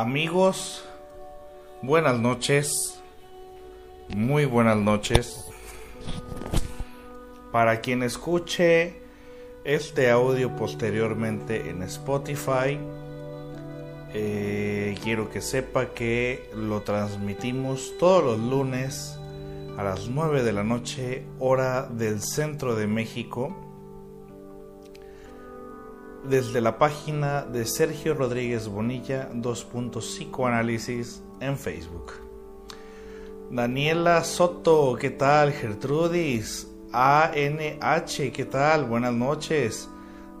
Amigos, buenas noches. Muy buenas noches. Para quien escuche este audio posteriormente en Spotify, eh, quiero que sepa que lo transmitimos todos los lunes a las 9 de la noche, hora del centro de México, desde la página de Sergio Rodríguez Bonilla 2. Psicoanálisis en Facebook. Daniela Soto, ¿qué tal? Gertrudis, ANH, ¿qué tal? Buenas noches.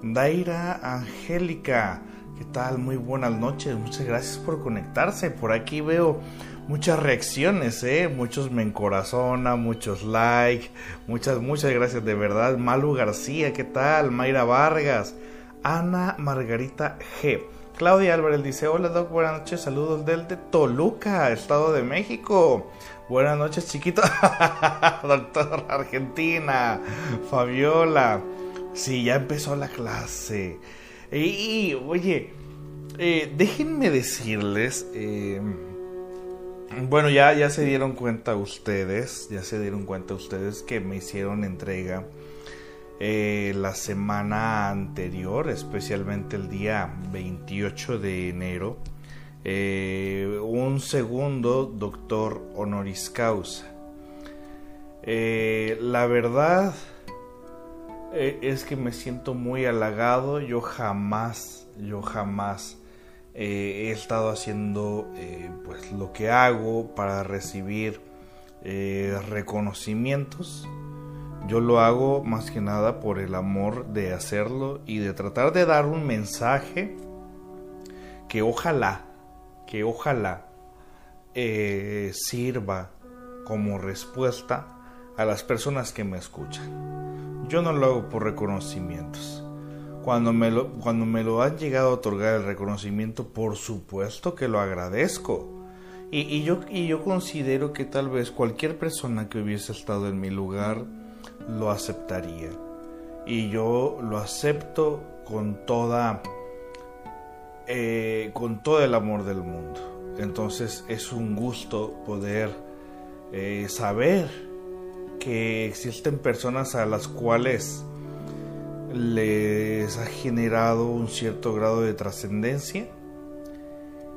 Daira Angélica, ¿qué tal? Muy buenas noches. Muchas gracias por conectarse. Por aquí veo muchas reacciones, ¿eh? Muchos me encorazona, muchos like, muchas, muchas gracias de verdad. Malu García, ¿qué tal? Mayra Vargas, Ana Margarita G. Claudia Álvarez dice, hola Doc, buenas noches, saludos del de Toluca, Estado de México. Buenas noches, chiquito. Doctor Argentina. Fabiola. Sí, ya empezó la clase. Y, oye, eh, déjenme decirles, eh, bueno, ya, ya se dieron cuenta ustedes, ya se dieron cuenta ustedes que me hicieron entrega eh, la semana anterior, especialmente el día 28 de enero, eh, un segundo doctor honoris causa. Eh, la verdad es que me siento muy halagado. Yo jamás, yo jamás he estado haciendo pues lo que hago para recibir reconocimientos yo lo hago más que nada por el amor de hacerlo y de tratar de dar un mensaje que ojalá, que ojalá eh, sirva como respuesta a las personas que me escuchan. Yo no lo hago por reconocimientos. Cuando me, lo, cuando me lo han llegado a otorgar el reconocimiento, por supuesto que lo agradezco. Y, y, yo, y yo considero que tal vez cualquier persona que hubiese estado en mi lugar lo aceptaría. Y yo lo acepto con toda eh, con todo el amor del mundo. Entonces es un gusto poder eh, saber que existen personas a las cuales les ha generado un cierto grado de trascendencia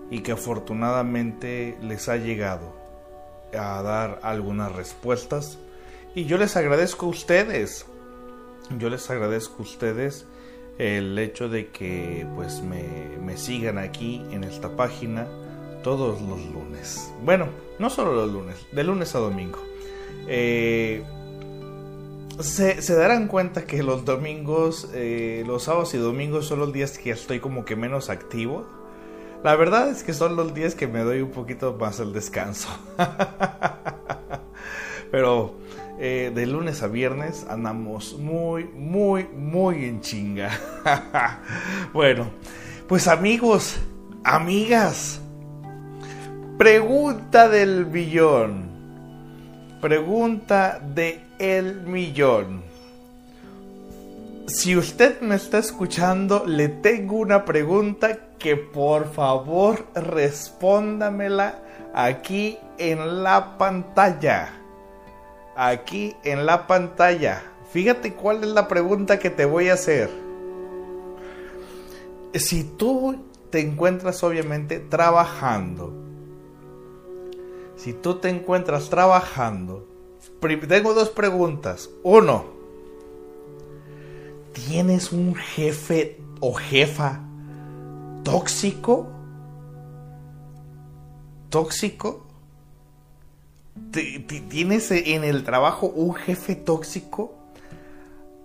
y que afortunadamente les ha llegado a dar algunas respuestas y yo les agradezco a ustedes. Yo les agradezco a ustedes el hecho de que pues me, sigan aquí en esta página todos los lunes. Bueno, no solo los lunes, de lunes a domingo. Eh, se, darán cuenta que los domingos, eh, los sábados y domingos son los días que estoy como que menos activo. La verdad es que son los días que me doy un poquito más el descanso. Pero eh, de lunes a viernes andamos muy, muy, muy en chinga. bueno, pues amigos, amigas, pregunta del billón. Pregunta de el millón. Si usted me está escuchando, le tengo una pregunta que por favor respóndamela aquí en la pantalla aquí en la pantalla. Fíjate cuál es la pregunta que te voy a hacer. Si tú te encuentras obviamente trabajando, si tú te encuentras trabajando, tengo dos preguntas. Uno, ¿tienes un jefe o jefa tóxico? ¿Tóxico? ¿Tienes en el trabajo un jefe tóxico?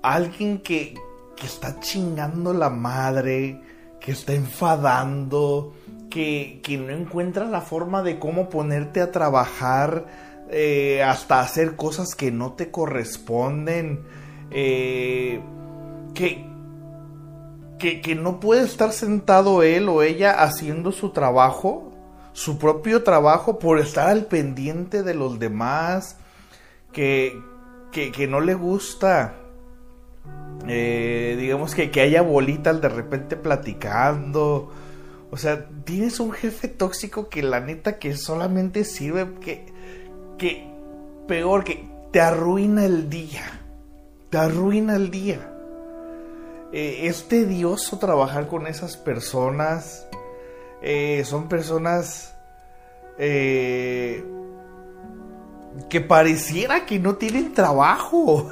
Alguien que, está chingando la madre, que está enfadando, que, no encuentra la forma de cómo ponerte a trabajar, eh, hasta hacer cosas que no te corresponden, eh, que, que, que no puede estar sentado él o ella haciendo su trabajo su propio trabajo por estar al pendiente de los demás, que, que, no le gusta, eh, digamos que, que haya bolitas de repente platicando, O sea, tienes un jefe tóxico que la neta que solamente sirve que que peor que te arruina el día. Te arruina el día. Eh, es tedioso trabajar con esas personas. Eh, son personas eh, que pareciera que no tienen trabajo.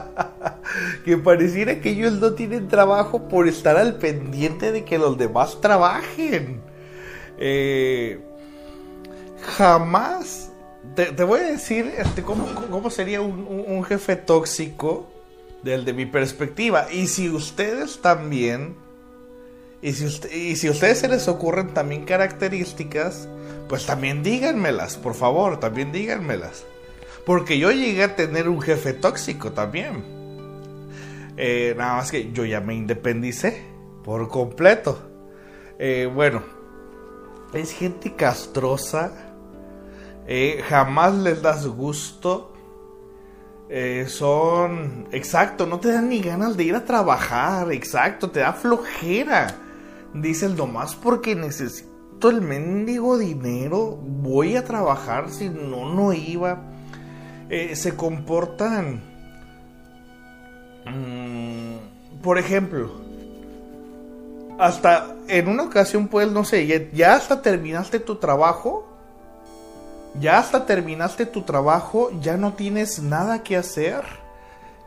que pareciera que ellos no tienen trabajo por estar al pendiente de que los demás trabajen. jamás te, voy a decir este, cómo, sería un, jefe tóxico del de mi perspectiva. Y si ustedes también, y si, a ustedes se les ocurren también características, pues también díganmelas, por favor, también díganmelas. Porque yo llegué a tener un jefe tóxico también. Eh, nada más que yo ya me independicé por completo. Eh, bueno, es gente castrosa eh, jamás les das gusto. Son, exacto, no te dan ni ganas de ir a trabajar, exacto, te da flojera. Dices, nomás porque necesito el mendigo dinero, voy a trabajar, si no, no iba. Eh, se comportan, mm, por ejemplo, hasta en una ocasión, pues, no sé, ya hasta terminaste tu trabajo ya hasta terminaste tu trabajo, ya no tienes nada que hacer.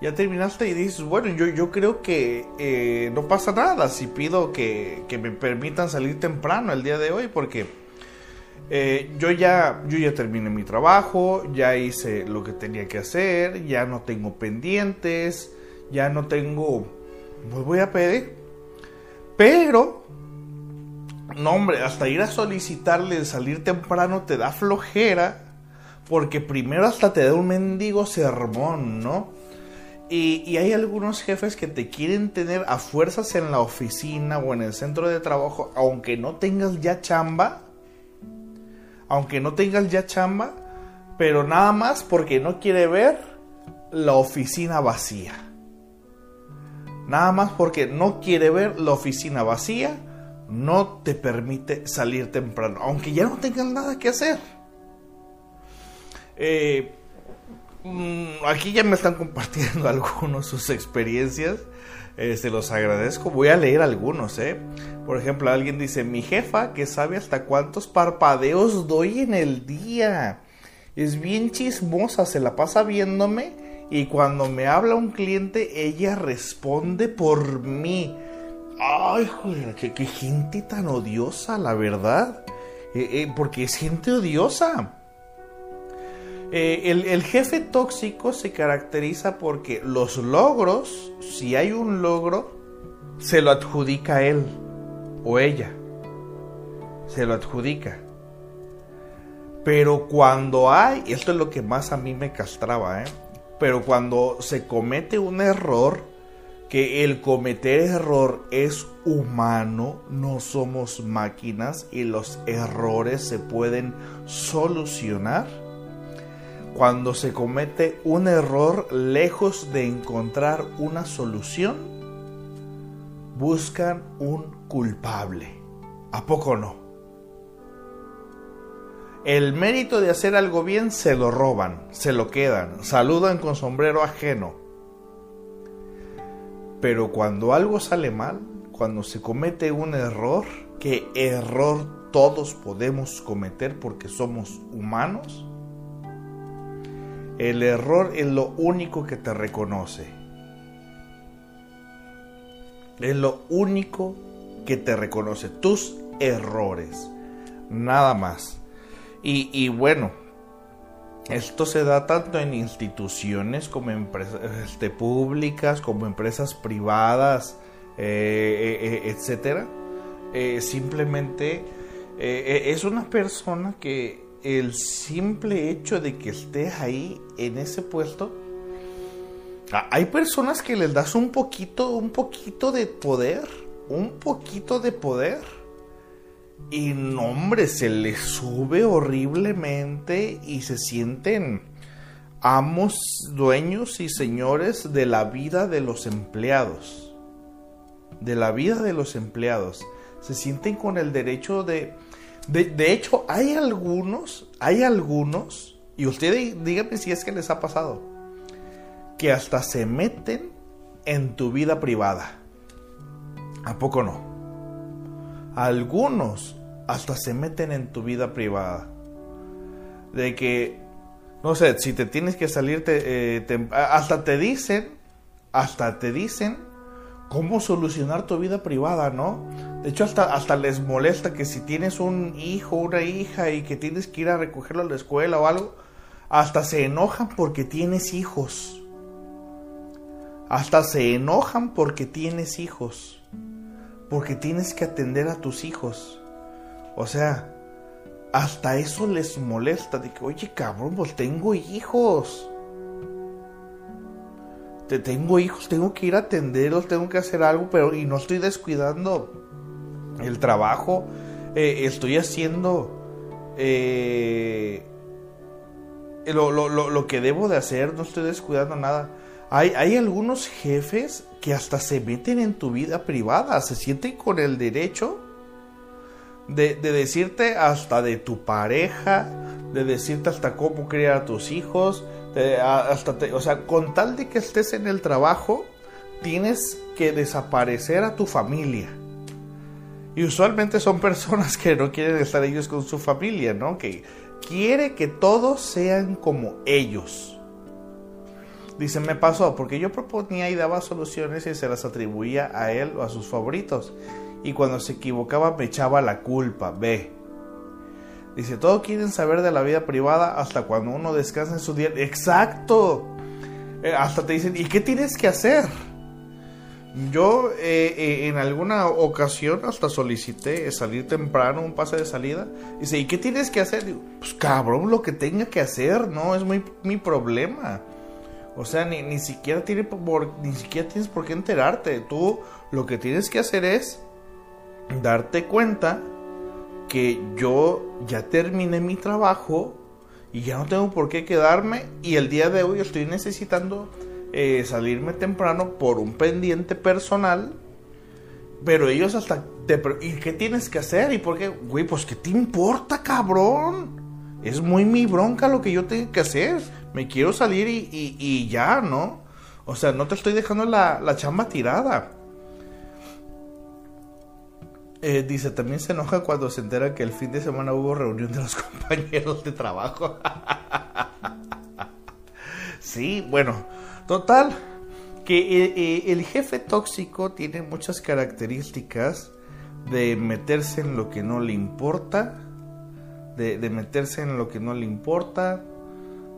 Ya terminaste y dices, bueno, yo, yo creo que eh, no pasa nada si pido que, me permitan salir temprano el día de hoy porque eh, yo, ya, yo ya terminé mi trabajo, ya hice lo que tenía que hacer, ya no tengo pendientes, ya no tengo... Pues voy a pedir. Pero no, hombre, hasta ir a solicitarle salir temprano te da flojera. Porque primero hasta te da un mendigo sermón, ¿no? Y, hay algunos jefes que te quieren tener a fuerzas en la oficina o en el centro de trabajo, aunque no tengas ya chamba. Aunque no tengas ya chamba. Pero nada más porque no quiere ver la oficina vacía. Nada más porque no quiere ver la oficina vacía no te permite salir temprano, aunque ya no tengas nada que hacer. Eh, aquí ya me están compartiendo algunos sus experiencias. Eh, se los agradezco. Voy a leer algunos, ¿eh? Por ejemplo, alguien dice, mi jefa que sabe hasta cuántos parpadeos doy en el día. Es bien chismosa, se la pasa viéndome y cuando me habla un cliente, ella responde por mí. Ay, joder, qué, gente tan odiosa, la verdad. Eh, eh, porque es gente odiosa. Eh, el, el, jefe tóxico se caracteriza porque los logros, si hay un logro, se lo adjudica él o ella. Se lo adjudica. Pero cuando hay, esto es lo que más a mí me castraba, ¿eh? Pero cuando se comete un error, que el cometer error es humano, no somos máquinas y los errores se pueden solucionar. Cuando se comete un error, lejos de encontrar una solución, buscan un culpable. ¿A poco no? El mérito de hacer algo bien se lo roban, se lo quedan, saludan con sombrero ajeno pero cuando algo sale mal, cuando se comete un error, que error todos podemos cometer porque somos humanos, el error es lo único que te reconoce. Es lo único que te reconoce. Tus errores. Nada más. Y, bueno, esto se da tanto en instituciones como empresas este, públicas, como empresas privadas, eh, eh, eh, etcétera. simplemente es una persona que el simple hecho de que estés ahí en ese puesto, hay personas que les das un poquito, un poquito de poder, un poquito de poder y no, hombre, se les sube horriblemente y se sienten amos, dueños y señores de la vida de los empleados. De la vida de los empleados. se sienten con el derecho de, de, hecho, hay algunos, hay algunos, y ustedes díganme si es que les ha pasado, que hasta se meten en tu vida privada. ¿A poco no? Algunos hasta se meten en tu vida privada. De que, no sé, si te tienes que salir, eh, hasta te dicen, hasta te dicen cómo solucionar tu vida privada, ¿no? De hecho, hasta, hasta les molesta que si tienes un hijo, una hija y que tienes que ir a recogerlo a la escuela o algo, hasta se enojan porque tienes hijos. Hasta se enojan porque tienes hijos. Porque tienes que atender a tus hijos. O sea, hasta eso les molesta. De que, oye, cabrón, pues tengo hijos. Te tengo hijos, tengo que ir a atenderlos, tengo que hacer algo, pero y no estoy descuidando el trabajo. Eh, estoy haciendo eh, lo, lo, que debo de hacer, no estoy descuidando nada. Hay, hay algunos jefes que hasta se meten en tu vida privada, se sienten con el derecho de, decirte hasta de tu pareja, de decirte hasta cómo criar a tus hijos, hasta o sea, con tal de que estés en el trabajo, tienes que desaparecer a tu familia. Y usualmente son personas que no quieren estar ellos con su familia, ¿no? Que quiere que todos sean como ellos. Dice, me pasó porque yo proponía y daba soluciones y se las atribuía a él o a sus favoritos y cuando se equivocaba me echaba la culpa. Ve. Dice, todos quieren saber de la vida privada hasta cuando uno descansa en su día. Exacto. Eh, hasta te dicen, ¿y qué tienes que hacer? Yo eh, eh, en alguna ocasión hasta solicité salir temprano, un pase de salida. Dice, ¿y qué tienes que hacer? Digo, pues cabrón, lo que tenga que hacer, no es mi problema. O sea, ni, ni, siquiera tiene por, ni siquiera tienes por qué enterarte. Tú lo que tienes que hacer es darte cuenta que yo ya terminé mi trabajo y ya no tengo por qué quedarme y el día de hoy estoy necesitando eh, salirme temprano por un pendiente personal. Pero ellos hasta te... ¿Y qué tienes que hacer? ¿Y por qué? Güey, pues ¿qué te importa, cabrón? Es muy mi bronca lo que yo tengo que hacer. Me quiero salir y, ya, ¿no? O sea, no te estoy dejando la, la chamba tirada. Eh, dice, también se enoja cuando se entera que el fin de semana hubo reunión de los compañeros de trabajo. sí, bueno, total, que eh, eh, el jefe tóxico tiene muchas características de meterse en lo que no le importa, de, meterse en lo que no le importa,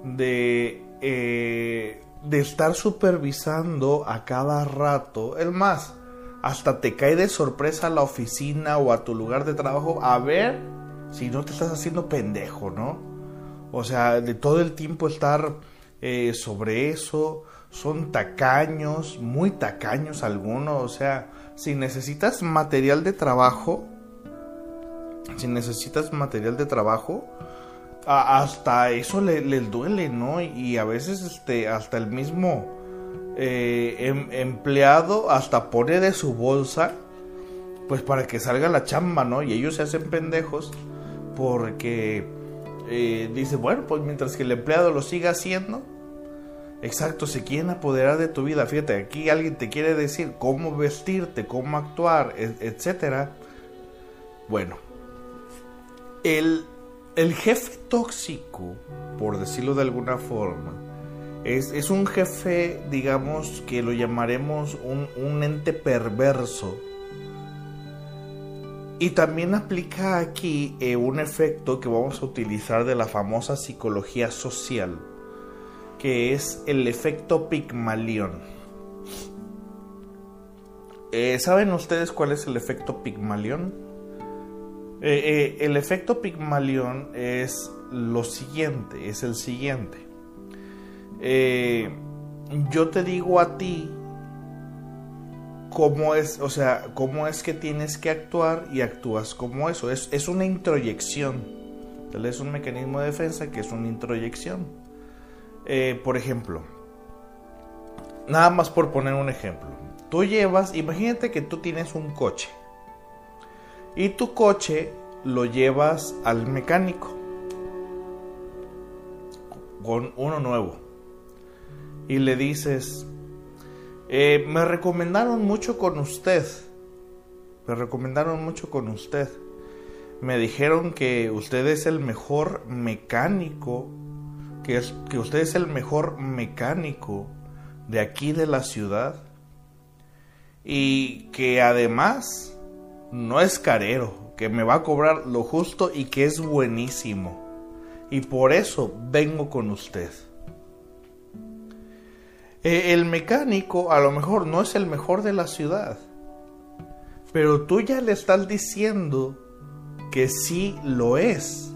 de, de estar supervisando a cada rato. El más, hasta te cae de sorpresa a la oficina o a tu lugar de trabajo a ver si no te estás haciendo pendejo, ¿no? O sea, de todo el tiempo estar eh, sobre eso, son tacaños, muy tacaños algunos, o sea, si necesitas material de trabajo, si necesitas material de trabajo, hasta eso les duele, ¿no? Y a veces este, hasta el mismo eh, em, empleado hasta pone de su bolsa, pues para que salga la chamba, ¿no? Y ellos se hacen pendejos porque eh, dice, bueno, pues mientras que el empleado lo siga haciendo, exacto, se quieren apoderar de tu vida. Fíjate, aquí alguien te quiere decir cómo vestirte, cómo actuar, etcétera. Bueno, el, el jefe tóxico, por decirlo de alguna forma, es, un jefe, digamos, que lo llamaremos un, ente perverso. Y también aplica aquí eh, un efecto que vamos a utilizar de la famosa psicología social, que es el efecto Pigmalión. Eh, ¿Saben ustedes cuál es el efecto Pigmalión? Eh, el efecto Pigmalión es lo siguiente, es el siguiente. Eh, yo te digo a ti cómo es, o sea, cómo es que tienes que actuar y actúas como eso. Es, es una introyección. Es un mecanismo de defensa que es una introyección. Eh, por ejemplo, nada más por poner un ejemplo. Tú llevas, imagínate que tú tienes un coche. y tu coche lo llevas al mecánico con uno nuevo y le dices, eh, me recomendaron mucho con usted, me recomendaron mucho con usted, me dijeron que usted es el mejor mecánico, que, es, que usted es el mejor mecánico de aquí de la ciudad y que además no es carero, que me va a cobrar lo justo y que es buenísimo. Y por eso vengo con usted. E, el mecánico a lo mejor no es el mejor de la ciudad, pero tú ya le estás diciendo que sí lo es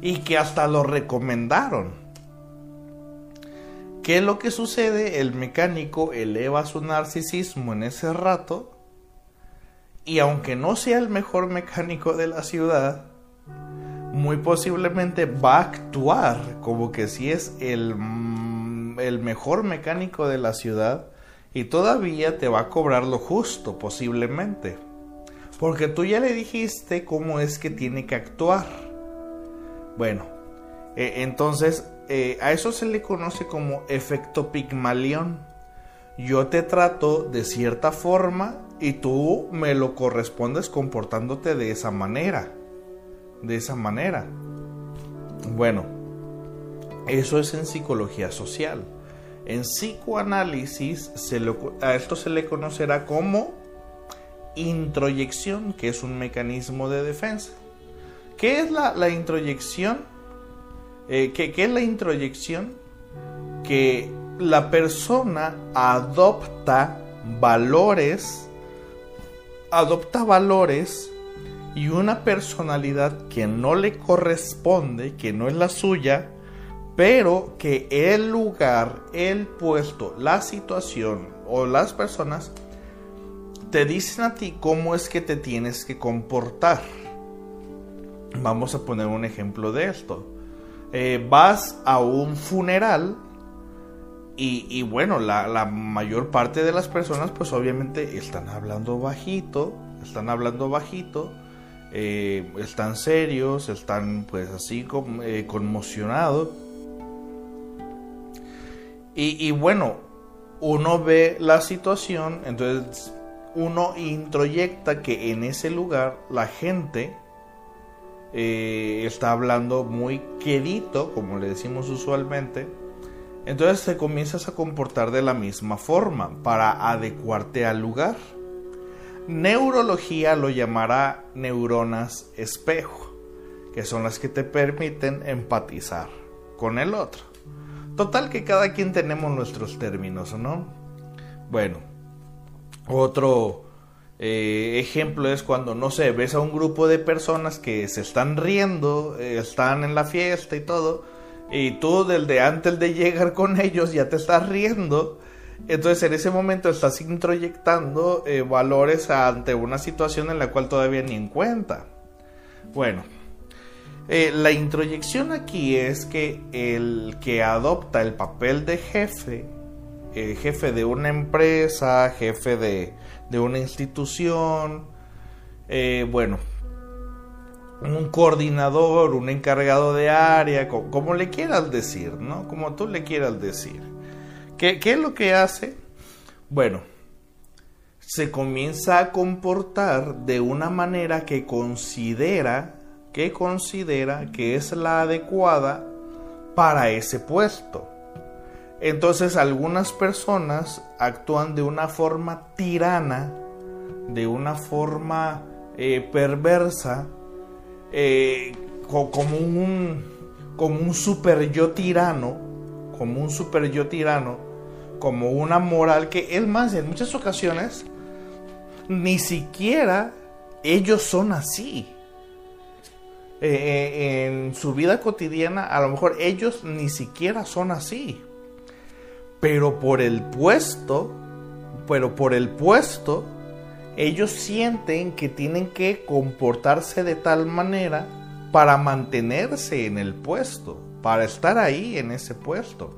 y que hasta lo recomendaron. ¿Qué es lo que sucede? El mecánico eleva su narcisismo en ese rato y aunque no sea el mejor mecánico de la ciudad, muy posiblemente va a actuar como que si es el, el mejor mecánico de la ciudad y todavía te va a cobrar lo justo posiblemente. Porque tú ya le dijiste cómo es que tiene que actuar. Bueno, eh, entonces eh, a eso se le conoce como efecto Pigmalión. Yo te trato de cierta forma y tú me lo correspondes comportándote de esa manera. De esa manera. Bueno, eso es en psicología social. En psicoanálisis a esto se le conocerá como introyección, que es un mecanismo de defensa. ¿Qué es la, la introyección? Eh, ¿qué, es la introyección? Que la persona adopta valores, adopta valores y una personalidad que no le corresponde, que no es la suya, pero que el lugar, el puesto, la situación o las personas te dicen a ti cómo es que te tienes que comportar. Vamos a poner un ejemplo de esto. Eh, vas a un funeral y, bueno, la, mayor parte de las personas pues obviamente están hablando bajito, están hablando bajito, eh, están serios, están pues así eh, conmocionados. Y, bueno, uno ve la situación, entonces uno introyecta que en ese lugar la gente eh, está hablando muy quedito, como le decimos usualmente, entonces te comienzas a comportar de la misma forma para adecuarte al lugar. Neurología lo llamará neuronas espejo, que son las que te permiten empatizar con el otro. Total que cada quien tenemos nuestros términos, ¿no? Bueno, otro eh, ejemplo es cuando, no sé, ves a un grupo de personas que se están riendo, eh, están en la fiesta y todo, y tú desde antes de llegar con ellos ya te estás riendo. Entonces en ese momento estás introyectando eh, valores ante una situación en la cual todavía ni en cuenta. Bueno, la introyección aquí es que el que adopta el papel de jefe, jefe de una empresa, jefe de, de una institución, eh, bueno, un coordinador, un encargado de área, como, le quieras decir, ¿no? Como tú le quieras decir. ¿Qué, ¿Qué, es lo que hace? Bueno, se comienza a comportar de una manera que considera, que considera que es la adecuada para ese puesto. Entonces algunas personas actúan de una forma tirana, de una forma eh, perversa, eh, como, un, como un super yo tirano, como un super yo tirano, como una moral que es más, en muchas ocasiones, ni siquiera ellos son así. Eh, en su vida cotidiana, a lo mejor ellos ni siquiera son así pero por el puesto, pero por el puesto, ellos sienten que tienen que comportarse de tal manera para mantenerse en el puesto, para estar ahí en ese puesto.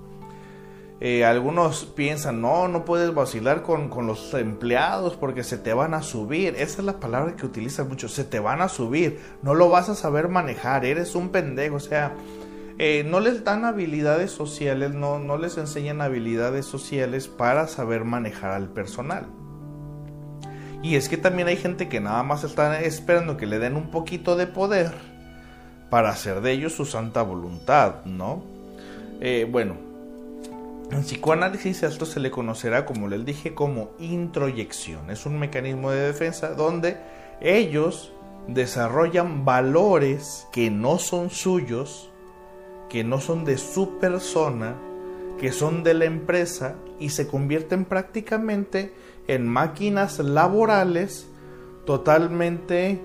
Eh, algunos piensan, no, no puedes vacilar con, con, los empleados porque se te van a subir. Esa es la palabra que utilizan mucho, se te van a subir. No lo vas a saber manejar, eres un pendejo. O sea, eh, no les dan habilidades sociales, no, no les enseñan habilidades sociales para saber manejar al personal. Y es que también hay gente que nada más está esperando que le den un poquito de poder para hacer de ellos su santa voluntad, ¿no? Eh, bueno, en psicoanálisis esto se le conocerá, como les dije, como introyección. Es un mecanismo de defensa donde ellos desarrollan valores que no son suyos, que no son de su persona, que son de la empresa y se convierten prácticamente en máquinas laborales totalmente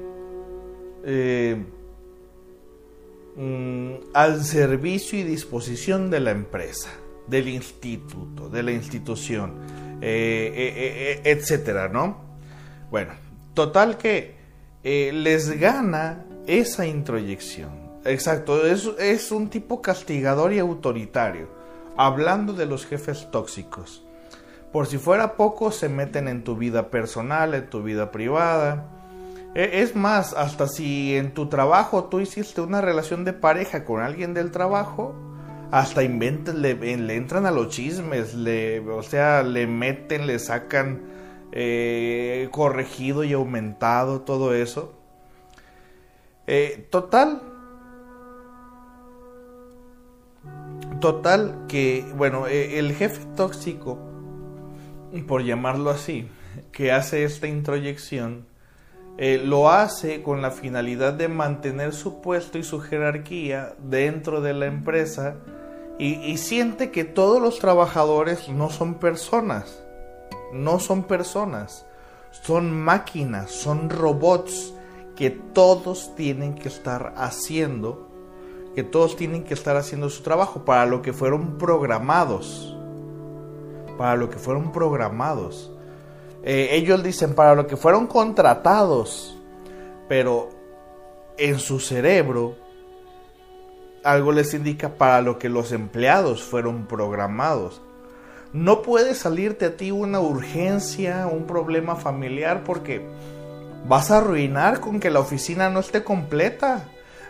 eh, mm, al servicio y disposición de la empresa del instituto, de la institución, eh, eh, eh, etcétera, ¿no? Bueno, total que les gana esa introyección. Exacto, es, es un tipo castigador y autoritario. Hablando de los jefes tóxicos. Por si fuera poco, se meten en tu vida personal, en tu vida privada. E, es más, hasta si en tu trabajo tú hiciste una relación de pareja con alguien del trabajo, hasta inventan, le, entran a los chismes, le, o sea, le meten, le sacan eh, corregido y aumentado todo eso. Eh, total, total que, bueno, eh, el jefe tóxico, por llamarlo así, que hace esta introyección, lo hace con la finalidad de mantener su puesto y su jerarquía dentro de la empresa y, siente que todos los trabajadores no son personas, no son personas, son máquinas, son robots que todos tienen que estar haciendo, que todos tienen que estar haciendo su trabajo para lo que fueron programados, para lo que fueron programados. Eh, ellos dicen para lo que fueron contratados, pero en su cerebro algo les indica para lo que los empleados fueron programados. No puede salirte a ti una urgencia, un problema familiar porque vas a arruinar con que la oficina no esté completa.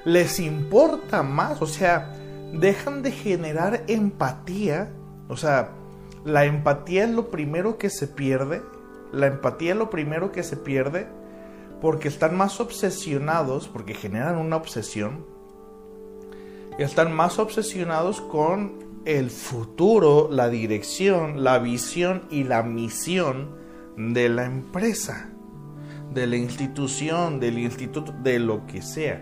Les importa más, o sea, dejan de generar empatía. O sea, la empatía es lo primero que se pierde. La empatía es lo primero que se pierde porque están más obsesionados, porque generan una obsesión están más obsesionados con el futuro, la dirección, la visión y la misión de la empresa, de la institución, del instituto, de lo que sea.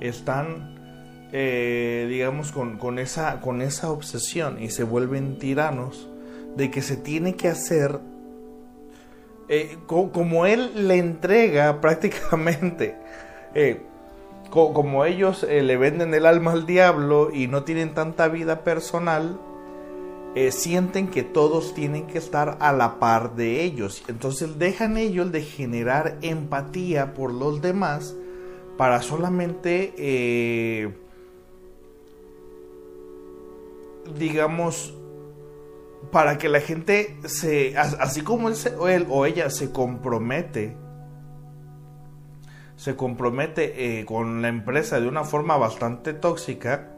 Están, eh, digamos, con, esa, con esa obsesión y se vuelven tiranos de que se tiene que hacer eh, como él le entrega prácticamente. Eh, como ellos eh, le venden el alma al diablo y no tienen tanta vida personal, eh, sienten que todos tienen que estar a la par de ellos. Entonces dejan ellos de generar empatía por los demás para solamente, eh, digamos, para que la gente se, así como él o ella se compromete se compromete eh, con la empresa de una forma bastante tóxica,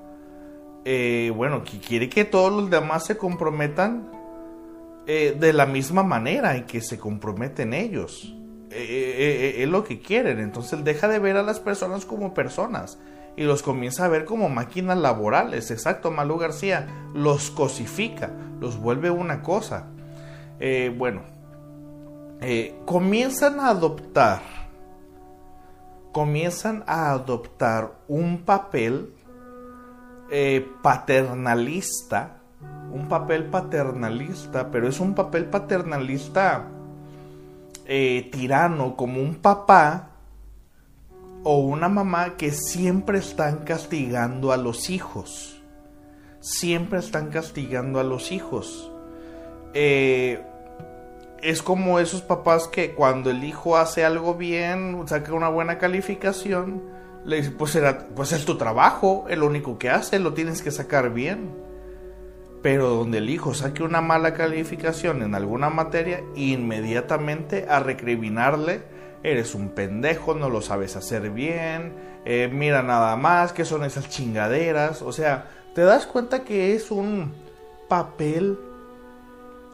eh, bueno, que quiere que todos los demás se comprometan eh, de la misma manera en que se comprometen ellos. es lo que quieren. Entonces deja de ver a las personas como personas y los comienza a ver como máquinas laborales. Exacto, Malú García los cosifica, los vuelve una cosa. bueno, comienzan a adoptar comienzan a adoptar un papel eh, paternalista, un papel paternalista, pero es un papel paternalista eh, tirano, como un papá o una mamá que siempre están castigando a los hijos. Siempre están castigando a los hijos. Eh, es como esos papás que cuando el hijo hace algo bien, saca una buena calificación, le dice, pues, pues es tu trabajo, el único que hace, lo tienes que sacar bien. pero donde el hijo saque una mala calificación en alguna materia, inmediatamente a recriminarle, eres un pendejo, no lo sabes hacer bien, eh, mira nada más, que son esas chingaderas, o sea, te das cuenta que es un papel,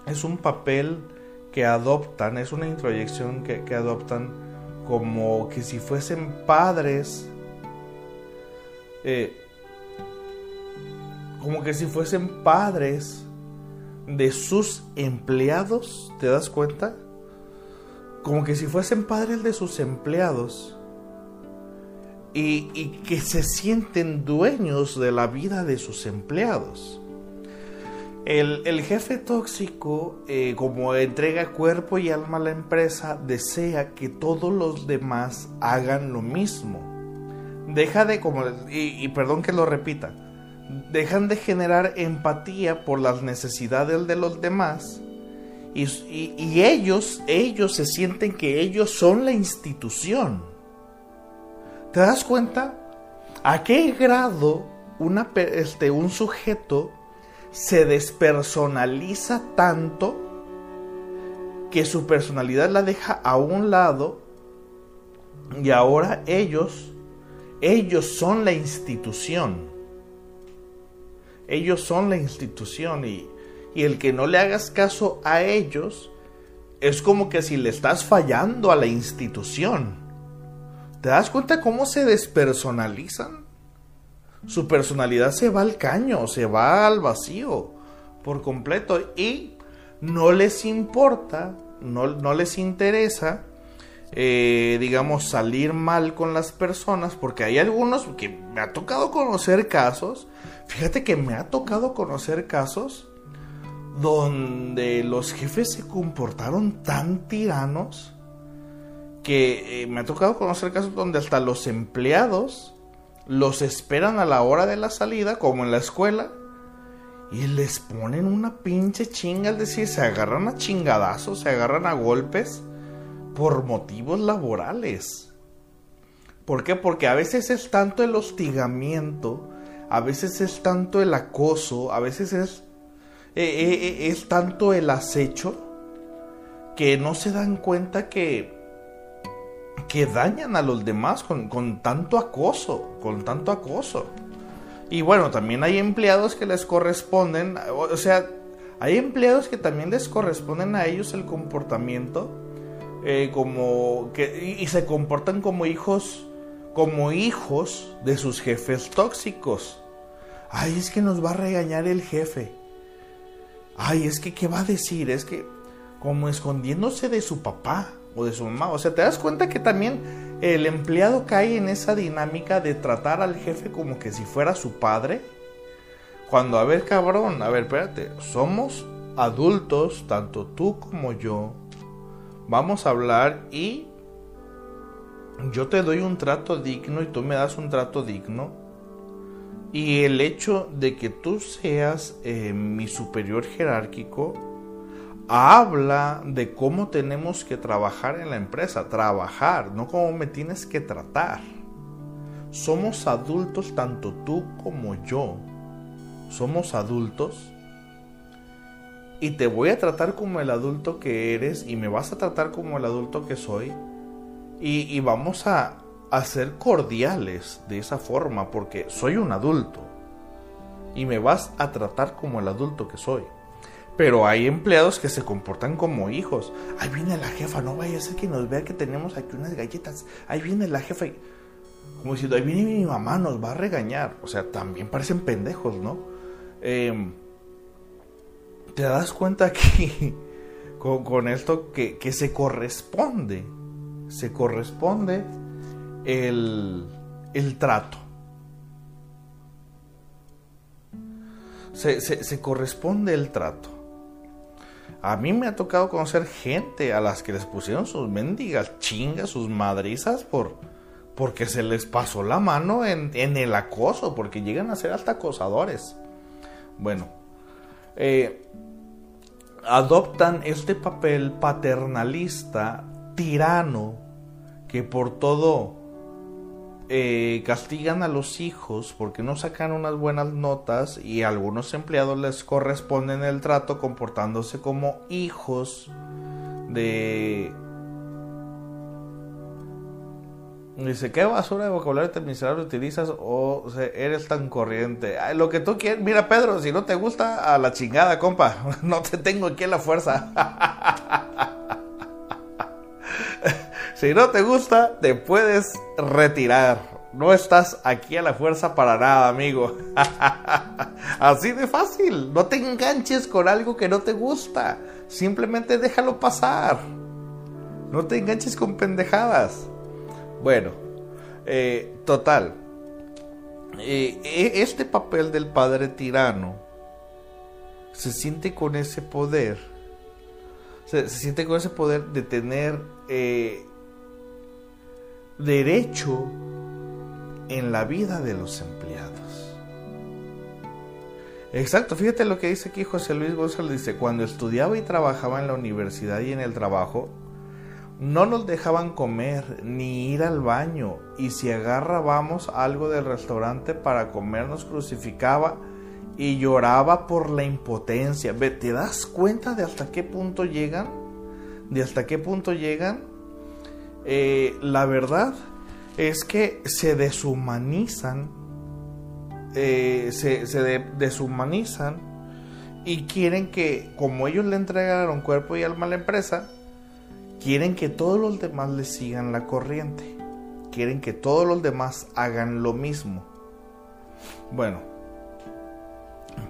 es un papel que adoptan, es una introyección que, que adoptan como que si fuesen padres, eh, como que si fuesen padres de sus empleados, ¿te das cuenta? Como que si fuesen padres de sus empleados y, que se sienten dueños de la vida de sus empleados. El, jefe tóxico, eh, como entrega cuerpo y alma a la empresa, desea que todos los demás hagan lo mismo. Deja de, como, y perdón que lo repita, dejan de generar empatía por las necesidades de los demás y, ellos, ellos se sienten que ellos son la institución. ¿Te das cuenta? ¿A qué grado una, este, un sujeto se despersonaliza tanto que su personalidad la deja a un lado y ahora ellos, ellos son la institución? Ellos son la institución y, el que no le hagas caso a ellos es como que si le estás fallando a la institución. ¿Te das cuenta cómo se despersonalizan? Su personalidad se va al caño, se va al vacío por completo y no les importa, no, les interesa, eh, digamos, salir mal con las personas, porque hay algunos que me ha tocado conocer casos Fíjate que me ha tocado conocer casos donde los jefes se comportaron tan tiranos que eh, me ha tocado conocer casos donde hasta los empleados los esperan a la hora de la salida, como en la escuela, y les ponen una pinche chinga, es decir, se agarran a chingadazos, se agarran a golpes por motivos laborales. ¿Por qué? Porque a veces es tanto el hostigamiento a veces es tanto el acoso, a veces es, eh, eh, eh, es tanto el acecho que no se dan cuenta que, que dañan a los demás con, con tanto acoso, con tanto acoso. Y bueno, también hay empleados que les corresponden, o sea, hay empleados que también les corresponden a ellos el comportamiento como que y, se comportan como hijos como hijos de sus jefes tóxicos. Ay, es que nos va a regañar el jefe. Ay, es que, ¿qué va a decir? Es que, como escondiéndose de su papá o de su mamá. O sea, te das cuenta que también el empleado cae en esa dinámica de tratar al jefe como que si fuera su padre. Cuando, a ver, cabrón, a ver, espérate, somos adultos, tanto tú como yo. Vamos a hablar y yo te doy un trato digno y tú me das un trato digno. Y el hecho de que tú seas eh, mi superior jerárquico habla de cómo tenemos que trabajar en la empresa. Trabajar, no cómo me tienes que tratar. Somos adultos, tanto tú como yo. Somos adultos. Y te voy a tratar como el adulto que eres y me vas a tratar como el adulto que soy. Y, vamos a ser cordiales de esa forma porque soy un adulto y me vas a tratar como el adulto que soy. Pero hay empleados que se comportan como hijos. Ahí viene la jefa, no vaya a ser que nos vea que tenemos aquí unas galletas. Ahí viene la jefa. Como diciendo, ahí viene mi mamá, nos va a regañar. O sea, también parecen pendejos, ¿no? Em, te das cuenta que con, esto que, que se corresponde. Se corresponde el, trato. Se, corresponde el trato. A mí me ha tocado conocer gente a las que les pusieron sus mendigas chingas, sus madrizas por porque se les pasó la mano en, el acoso, porque llegan a ser hasta acosadores. Bueno, eh, adoptan este papel paternalista, tirano, que por todo eh, castigan a los hijos porque no sacan unas buenas notas y a algunos empleados les corresponden el trato comportándose como hijos de... Dice, ¿qué basura de vocabulario miserable utilizas o, eres tan corriente? lo que tú quieres, mira Pedro, si no te gusta, a la chingada, compa, no te tengo aquí la fuerza. Si no te gusta, te puedes retirar. No estás aquí a la fuerza para nada, amigo. Así de fácil. No te enganches con algo que no te gusta. Simplemente déjalo pasar. No te enganches con pendejadas. Bueno, eh, total. Eh, e, este papel del padre tirano se siente con ese poder. Se, siente con ese poder de tener eh, derecho en la vida de los empleados. Exacto, fíjate lo que dice aquí José Luis González, dice, cuando estudiaba y trabajaba en la universidad y en el trabajo, no nos dejaban comer ni ir al baño y si agarrábamos algo del restaurante para comer nos crucificaba y lloraba por la impotencia. ¿Te das cuenta de hasta qué punto llegan? ¿De hasta qué punto llegan? Eh, la verdad es que se deshumanizan, eh, se, deshumanizan y quieren que, como ellos le entregaron cuerpo y alma a la empresa, quieren que todos los demás le sigan la corriente, quieren que todos los demás hagan lo mismo. Bueno,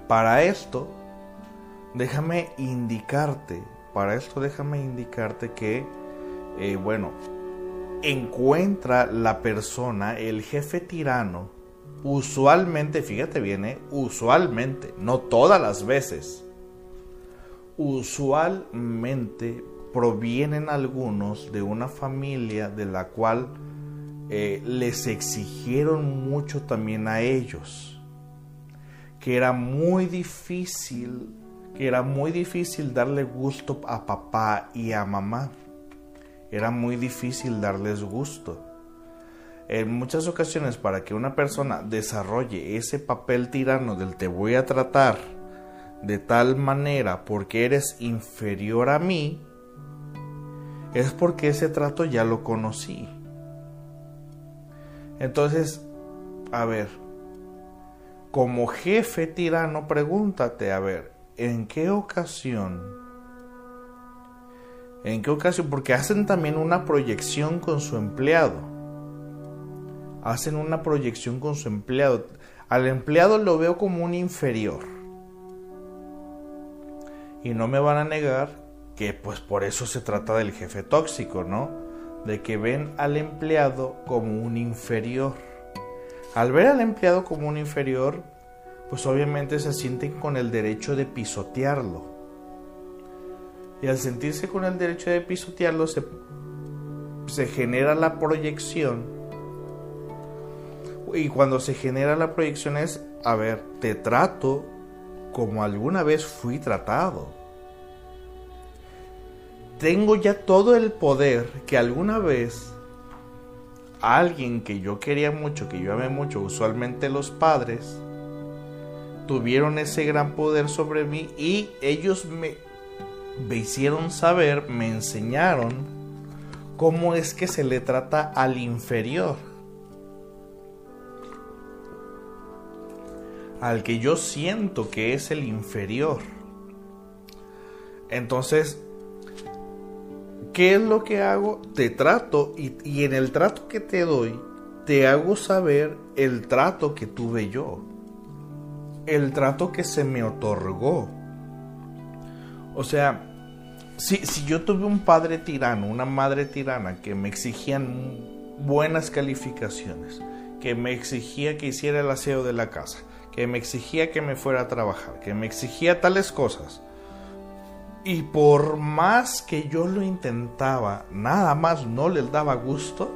para esto, déjame indicarte, para esto déjame indicarte que, eh, bueno, encuentra la persona, el jefe tirano, usualmente, fíjate bien, ¿eh? usualmente, no todas las veces, usualmente provienen algunos de una familia de la cual eh, les exigieron mucho también a ellos, que era muy difícil, que era muy difícil darle gusto a papá y a mamá era muy difícil darles gusto. En muchas ocasiones para que una persona desarrolle ese papel tirano del te voy a tratar de tal manera porque eres inferior a mí, es porque ese trato ya lo conocí. Entonces, a ver, como jefe tirano, pregúntate, a ver, ¿en qué ocasión ¿En qué ocasión? Porque hacen también una proyección con su empleado. Hacen una proyección con su empleado. Al empleado lo veo como un inferior. Y no me van a negar que pues por eso se trata del jefe tóxico, ¿no? De que ven al empleado como un inferior. Al ver al empleado como un inferior, pues obviamente se sienten con el derecho de pisotearlo y al sentirse con el derecho de pisotearlo se, se genera la proyección. Y cuando se genera la proyección es, a ver, te trato como alguna vez fui tratado. Tengo ya todo el poder que alguna vez alguien que yo quería mucho, que yo amé mucho, usualmente los padres, tuvieron ese gran poder sobre mí y ellos me me hicieron saber, me enseñaron cómo es que se le trata al inferior. Al que yo siento que es el inferior. Entonces, ¿qué es lo que hago? Te trato y, y en el trato que te doy, te hago saber el trato que tuve yo. El trato que se me otorgó o sea, si, si yo tuve un padre tirano, una madre tirana que me exigían buenas calificaciones, que me exigía que hiciera el aseo de la casa, que me exigía que me fuera a trabajar, que me exigía tales cosas. Y por más que yo lo intentaba, nada más no les daba gusto.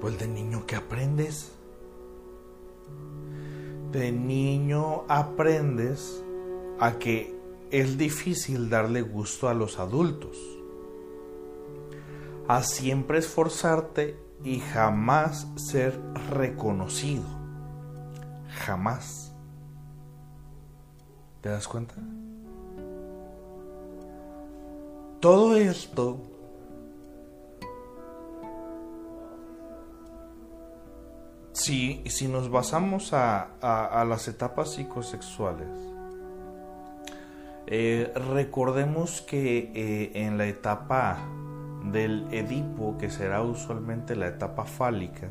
Pues de niño que aprendes. De niño aprendes a que es difícil darle gusto a los adultos, a siempre esforzarte y jamás ser reconocido. Jamás. ¿Te das cuenta? Todo esto si, si nos basamos a, las etapas psicosexuales, eh, recordemos que eh, en la etapa del Edipo, que será usualmente la etapa fálica,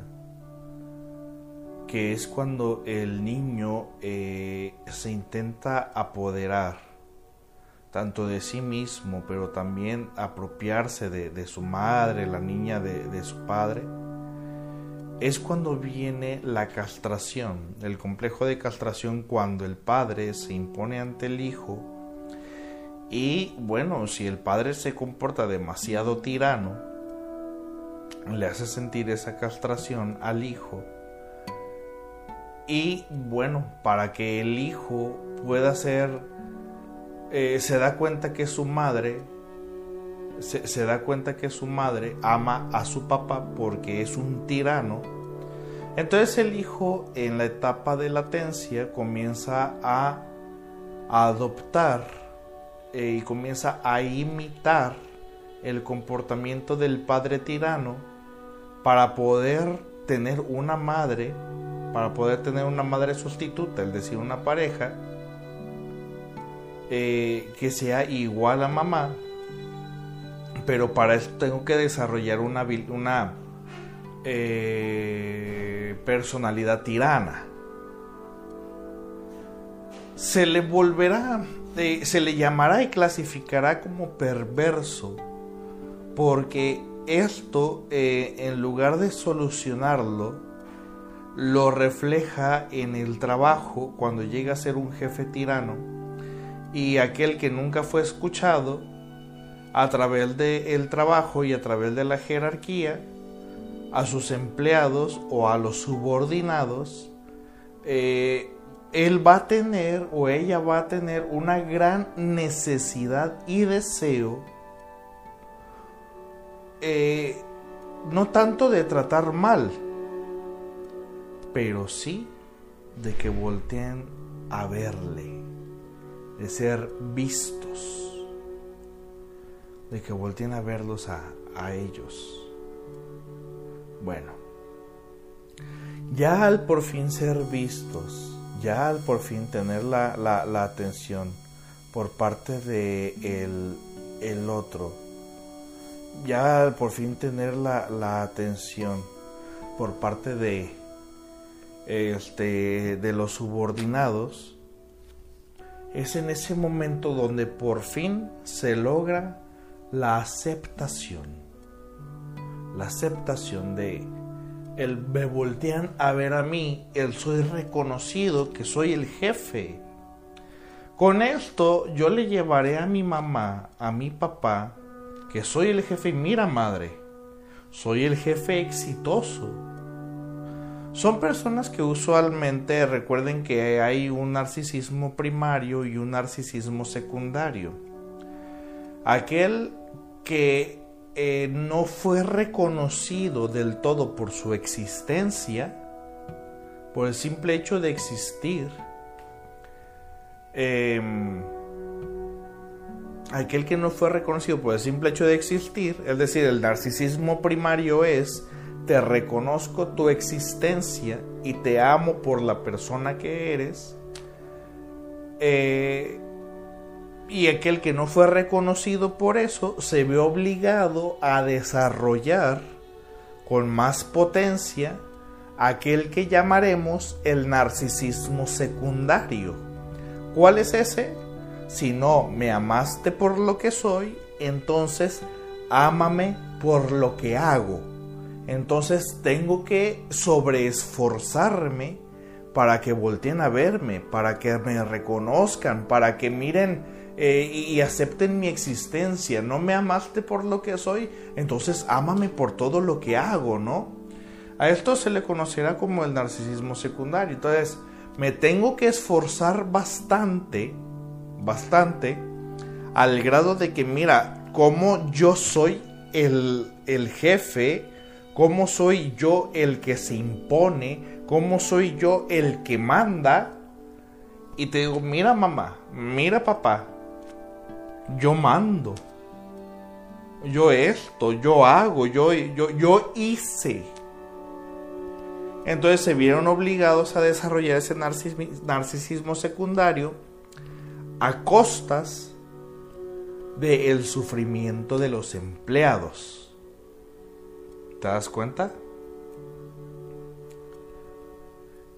que es cuando el niño eh, se intenta apoderar tanto de sí mismo, pero también apropiarse de, su madre, la niña de su padre, es cuando viene la castración, el complejo de castración cuando el padre se impone ante el hijo y bueno, si el padre se comporta demasiado tirano, le hace sentir esa castración al hijo y bueno, para que el hijo pueda ser, eh, se da cuenta que su madre se, da cuenta que su madre ama a su papá porque es un tirano. Entonces el hijo en la etapa de latencia comienza a, adoptar eh, y comienza a imitar el comportamiento del padre tirano para poder tener una madre, para poder tener una madre sustituta, es decir, una pareja eh, que sea igual a mamá pero para eso tengo que desarrollar una, una eh, personalidad tirana. Se le volverá, eh, se le llamará y clasificará como perverso, porque esto, eh, en lugar de solucionarlo, lo refleja en el trabajo cuando llega a ser un jefe tirano y aquel que nunca fue escuchado a través del trabajo y a través de la jerarquía a sus empleados o a los subordinados, eh, él va a tener o ella va a tener una gran necesidad y deseo, eh, no tanto de tratar mal, pero sí de que volteen a verle, de ser vistos de que volteen a verlos a, ellos. Bueno, ya al por fin ser vistos, ya al por fin tener la, atención por parte de el, otro, ya al por fin tener la, atención por parte de este de los subordinados es en ese momento donde por fin se logra la aceptación. La aceptación de el me voltean a ver a mí, el soy reconocido que soy el jefe. Con esto yo le llevaré a mi mamá, a mi papá, que soy el jefe, mira madre, soy el jefe exitoso. Son personas que usualmente recuerden que hay un narcisismo primario y un narcisismo secundario. Aquel que eh, no fue reconocido del todo por su existencia, por el simple hecho de existir. Em, aquel que no fue reconocido por el simple hecho de existir, es decir, el narcisismo primario es, te reconozco tu existencia y te amo por la persona que eres, eh, y aquel que no fue reconocido por eso se ve obligado a desarrollar con más potencia aquel que llamaremos el narcisismo secundario. ¿Cuál es ese? Si no me amaste por lo que soy, entonces ámame por lo que hago. Entonces tengo que sobreesforzarme para que volteen a verme, para que me reconozcan, para que miren eh, y acepten mi existencia. No me amaste por lo que soy, entonces ámame por todo lo que hago, ¿no? A esto se le conocerá como el narcisismo secundario. Entonces, me tengo que esforzar bastante, bastante, al grado de que, mira, como yo soy el, el jefe, cómo soy yo el que se impone, cómo soy yo el que manda. Y te digo, mira mamá, mira papá, yo mando. Yo esto, yo hago, yo, yo, yo hice. Entonces se vieron obligados a desarrollar ese narcisismo secundario a costas del sufrimiento de los empleados. ¿Te das cuenta?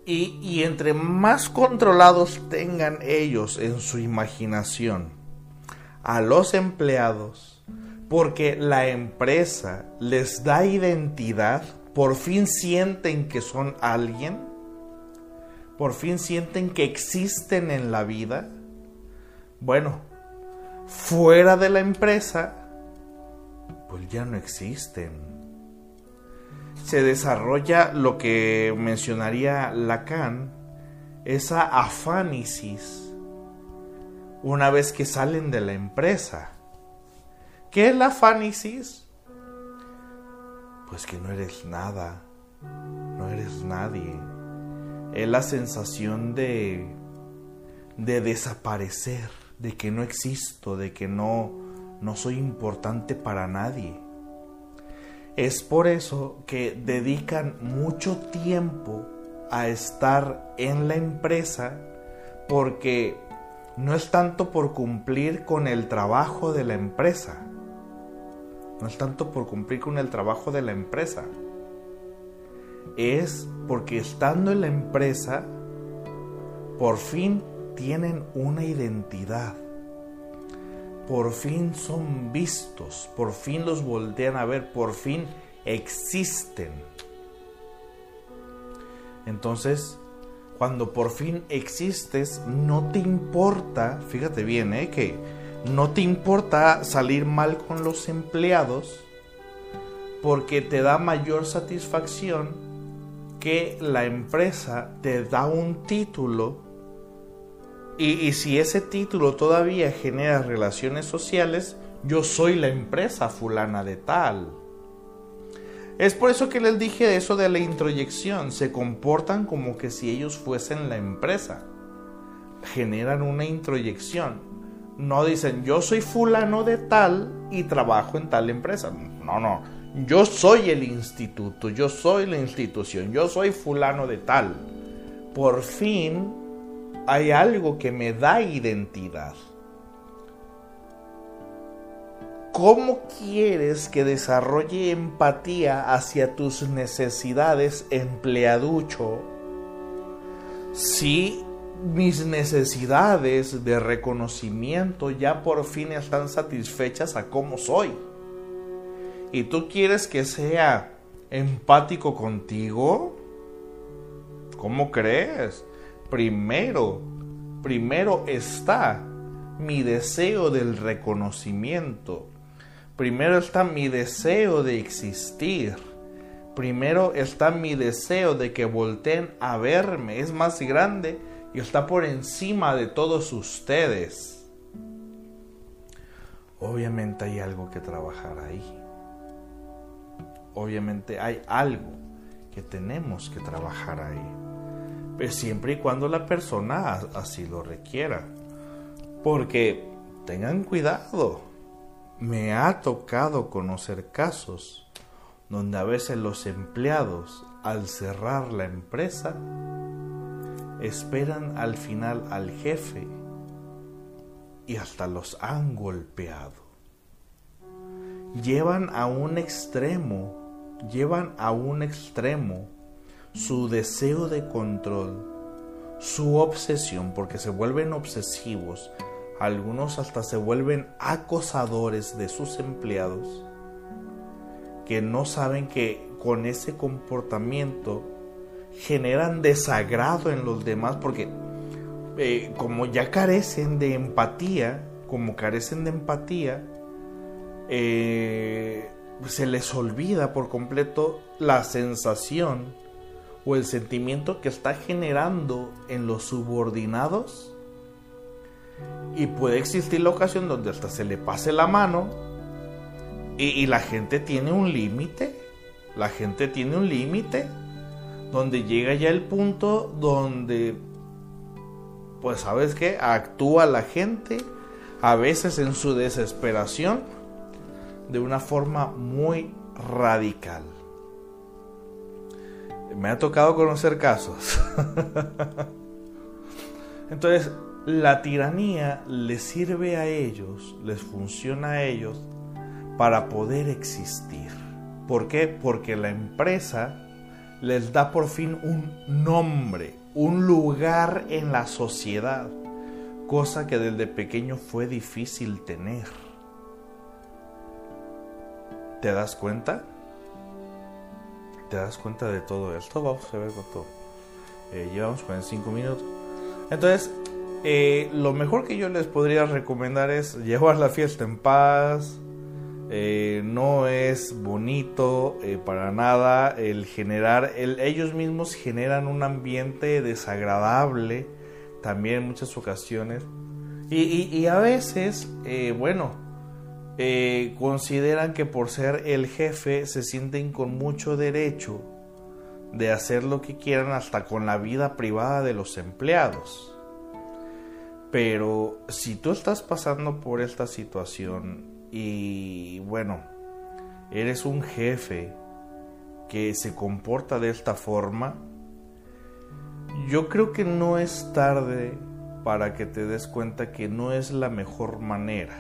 Y, y, entre más controlados tengan ellos en su imaginación a los empleados, porque la empresa les da identidad, por fin sienten que son alguien, por fin sienten que existen en la vida, bueno, fuera de la empresa, pues ya no existen. Se desarrolla lo que mencionaría Lacan, esa afánisis, una vez que salen de la empresa. ¿Qué es la afánisis? Pues que no eres nada, no eres nadie. Es la sensación de, de desaparecer de que no existo, de que no, no soy importante para nadie. Es por eso que dedican mucho tiempo a estar en la empresa porque no es tanto por cumplir con el trabajo de la empresa. No es tanto por cumplir con el trabajo de la empresa. Es porque estando en la empresa, por fin tienen una identidad. Por fin son vistos, por fin los voltean a ver, por fin existen. Entonces, cuando por fin existes, no te importa, fíjate bien, ¿eh? que no te importa salir mal con los empleados, porque te da mayor satisfacción que la empresa te da un título y, si ese título todavía genera relaciones sociales, yo soy la empresa fulana de tal. Es por eso que les dije eso de la introyección. Se comportan como que si ellos fuesen la empresa. Generan una introyección. No dicen yo soy fulano de tal y trabajo en tal empresa. No, no. Yo soy el instituto, yo soy la institución, yo soy fulano de tal. Por fin hay algo que me da identidad. ¿Cómo quieres que desarrolle empatía hacia tus necesidades, empleaducho, si mis necesidades de reconocimiento ya por fin están satisfechas a cómo soy? ¿Y tú quieres que sea empático contigo? ¿Cómo crees? primero, primero está mi deseo del reconocimiento. Primero está mi deseo de existir. Primero está mi deseo de que volteen a verme. Es más grande y está por encima de todos ustedes. Obviamente hay algo que trabajar ahí. Obviamente hay algo que tenemos que trabajar ahí. Pues siempre y cuando la persona así lo requiera. Porque tengan cuidado. Me ha tocado conocer casos donde a veces los empleados al cerrar la empresa esperan al final al jefe y hasta los han golpeado. Llevan a un extremo, llevan a un extremo su deseo de control, su obsesión, porque se vuelven obsesivos, algunos hasta se vuelven acosadores de sus empleados, que no saben que con ese comportamiento generan desagrado en los demás, porque eh, como ya carecen de empatía, como carecen de empatía, eh, se les olvida por completo la sensación o el sentimiento que está generando en los subordinados. Y puede existir la ocasión donde hasta se le pase la mano y, la gente tiene un límite. La gente tiene un límite donde llega ya el punto donde, pues sabes qué, actúa la gente, a veces en su desesperación, de una forma muy radical. Me ha tocado conocer casos. Entonces, la tiranía les sirve a ellos, les funciona a ellos para poder existir. ¿Por qué? Porque la empresa les da por fin un nombre, un lugar en la sociedad, cosa que desde pequeño fue difícil tener. ¿Te das cuenta? ¿Te das cuenta de todo esto? Vamos a ver cuánto. Eh, llevamos 45 minutos. Entonces, eh, lo mejor que yo les podría recomendar es llevar la fiesta en paz. Eh, no es bonito eh, para nada el generar, ellos mismos generan un ambiente desagradable también en muchas ocasiones. Y, a veces, bueno, consideran que por ser el jefe se sienten con mucho derecho de hacer lo que quieran hasta con la vida privada de los empleados. Pero si tú estás pasando por esta situación y bueno, eres un jefe que se comporta de esta forma, yo creo que no es tarde para que te des cuenta que no es la mejor manera.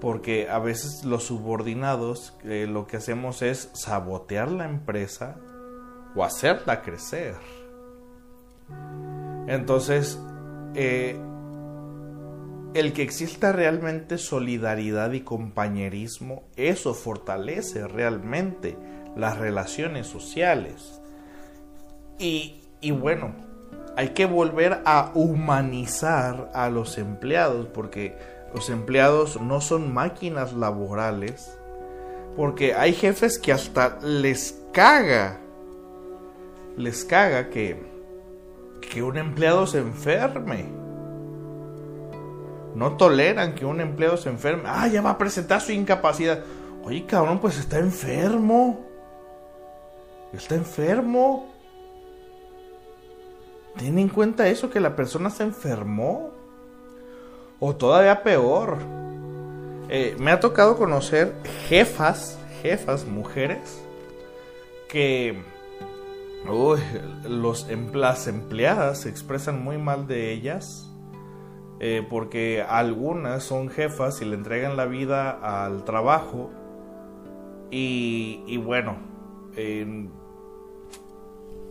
Porque a veces los subordinados eh, lo que hacemos es sabotear la empresa o hacerla crecer. Entonces, eh, el que exista realmente solidaridad y compañerismo, eso fortalece realmente las relaciones sociales. Y, y, bueno, hay que volver a humanizar a los empleados, porque los empleados no son máquinas laborales, porque hay jefes que hasta les caga, les caga que que un empleado se enferme. No toleran que un empleado se enferme. Ah, ya va a presentar su incapacidad. Oye, cabrón, pues está enfermo. Está enfermo. Ten en cuenta eso, que la persona se enfermó. O todavía peor. Eh, me ha tocado conocer jefas, jefas, mujeres, que Los, las empleadas se expresan muy mal de ellas eh, porque algunas son jefas y le entregan la vida al trabajo y, bueno,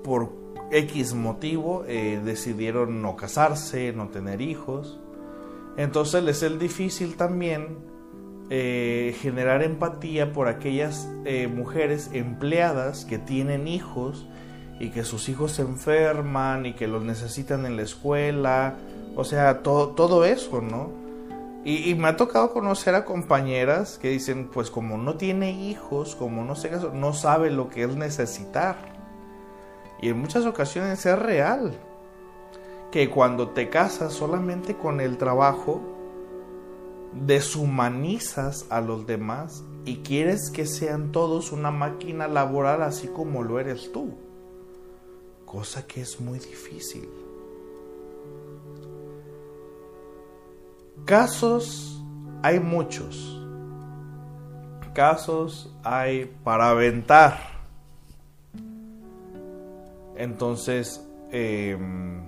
por X motivo eh, decidieron no casarse, no tener hijos. Entonces les es difícil también eh, generar empatía por aquellas mujeres empleadas que tienen hijos y que sus hijos se enferman y que los necesitan en la escuela, o sea, todo, todo eso, ¿no? Y, me ha tocado conocer a compañeras que dicen, pues como no tiene hijos, como no sé no sabe lo que es necesitar. Y en muchas ocasiones es real. Que cuando te casas solamente con el trabajo, deshumanizas a los demás y quieres que sean todos una máquina laboral así como lo eres tú cosa que es muy difícil. Casos hay muchos. Casos hay para aventar. Entonces, em,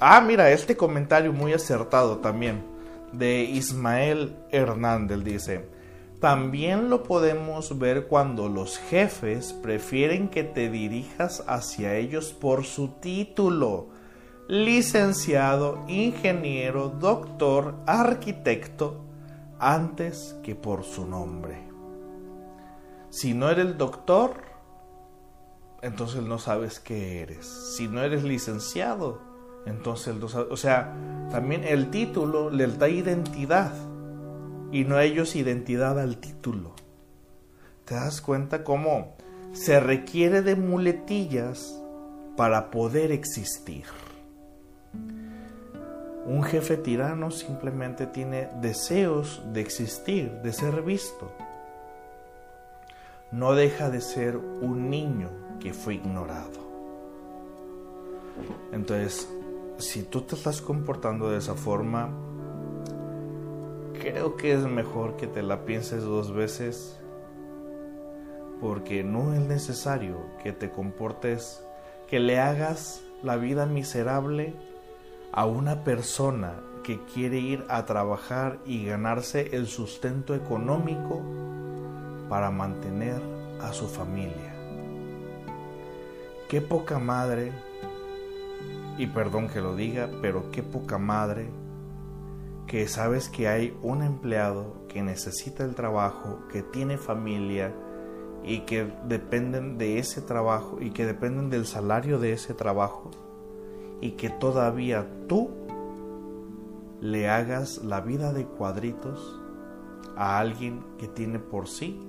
ah, mira, este comentario muy acertado también de Ismael Hernández dice, también lo podemos ver cuando los jefes prefieren que te dirijas hacia ellos por su título. Licenciado, ingeniero, doctor, arquitecto, antes que por su nombre. Si no eres doctor, entonces no sabes qué eres. Si no eres licenciado, entonces no sabes. O sea, también el título le da identidad y no ellos identidad al título. ¿Te das cuenta cómo se requiere de muletillas para poder existir? Un jefe tirano simplemente tiene deseos de existir, de ser visto. no deja de ser un niño que fue ignorado. Entonces, si tú te estás comportando de esa forma, creo que es mejor que te la pienses dos veces porque no es necesario que te comportes, que le hagas la vida miserable a una persona que quiere ir a trabajar y ganarse el sustento económico para mantener a su familia. Qué poca madre, y perdón que lo diga, pero qué poca madre que sabes que hay un empleado que necesita el trabajo, que tiene familia y que dependen de ese trabajo y que dependen del salario de ese trabajo y que todavía tú le hagas la vida de cuadritos a alguien que tiene por sí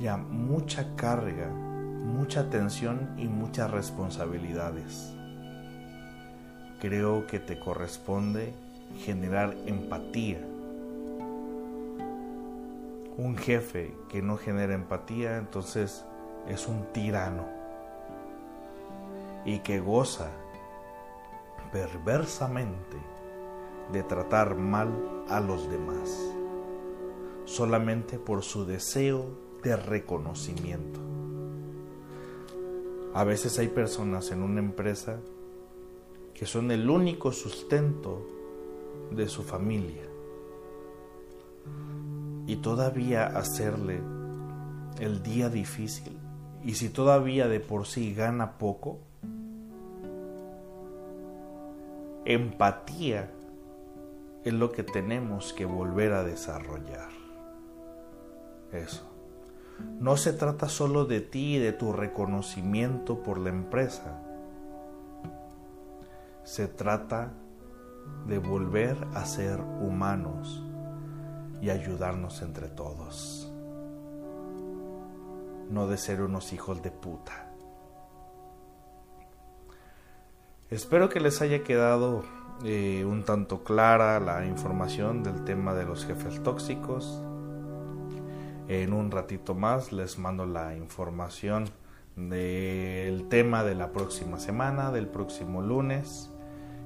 ya mucha carga, mucha tensión y muchas responsabilidades. Creo que te corresponde generar empatía. Un jefe que no genera empatía entonces es un tirano y que goza perversamente de tratar mal a los demás, solamente por su deseo de reconocimiento. A veces hay personas en una empresa que son el único sustento de su familia y todavía hacerle el día difícil y si todavía de por sí gana poco, empatía es lo que tenemos que volver a desarrollar. Eso. No se trata solo de ti y de tu reconocimiento por la empresa. Se trata de volver a ser humanos y ayudarnos entre todos. No de ser unos hijos de puta. Espero que les haya quedado eh, un tanto clara la información del tema de los jefes tóxicos. En un ratito más les mando la información del tema de la próxima semana, del próximo lunes.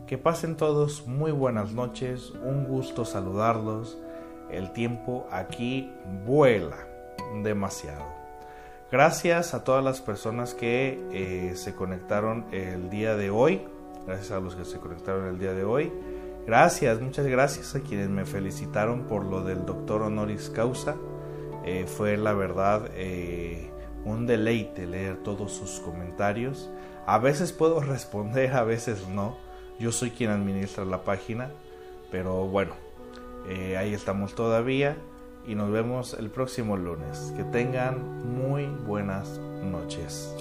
Que pasen todos muy buenas noches, un gusto saludarlos. El tiempo aquí vuela demasiado. Gracias a todas las personas que eh, se conectaron el día de hoy. Gracias a los que se conectaron el día de hoy. Gracias, muchas gracias a quienes me felicitaron por lo del doctor honoris causa. Eh, fue la verdad eh, un deleite leer todos sus comentarios. A veces puedo responder, a veces no. Yo soy quien administra la página, pero bueno, eh, ahí estamos todavía y nos vemos el próximo lunes. Que tengan muy buenas noches.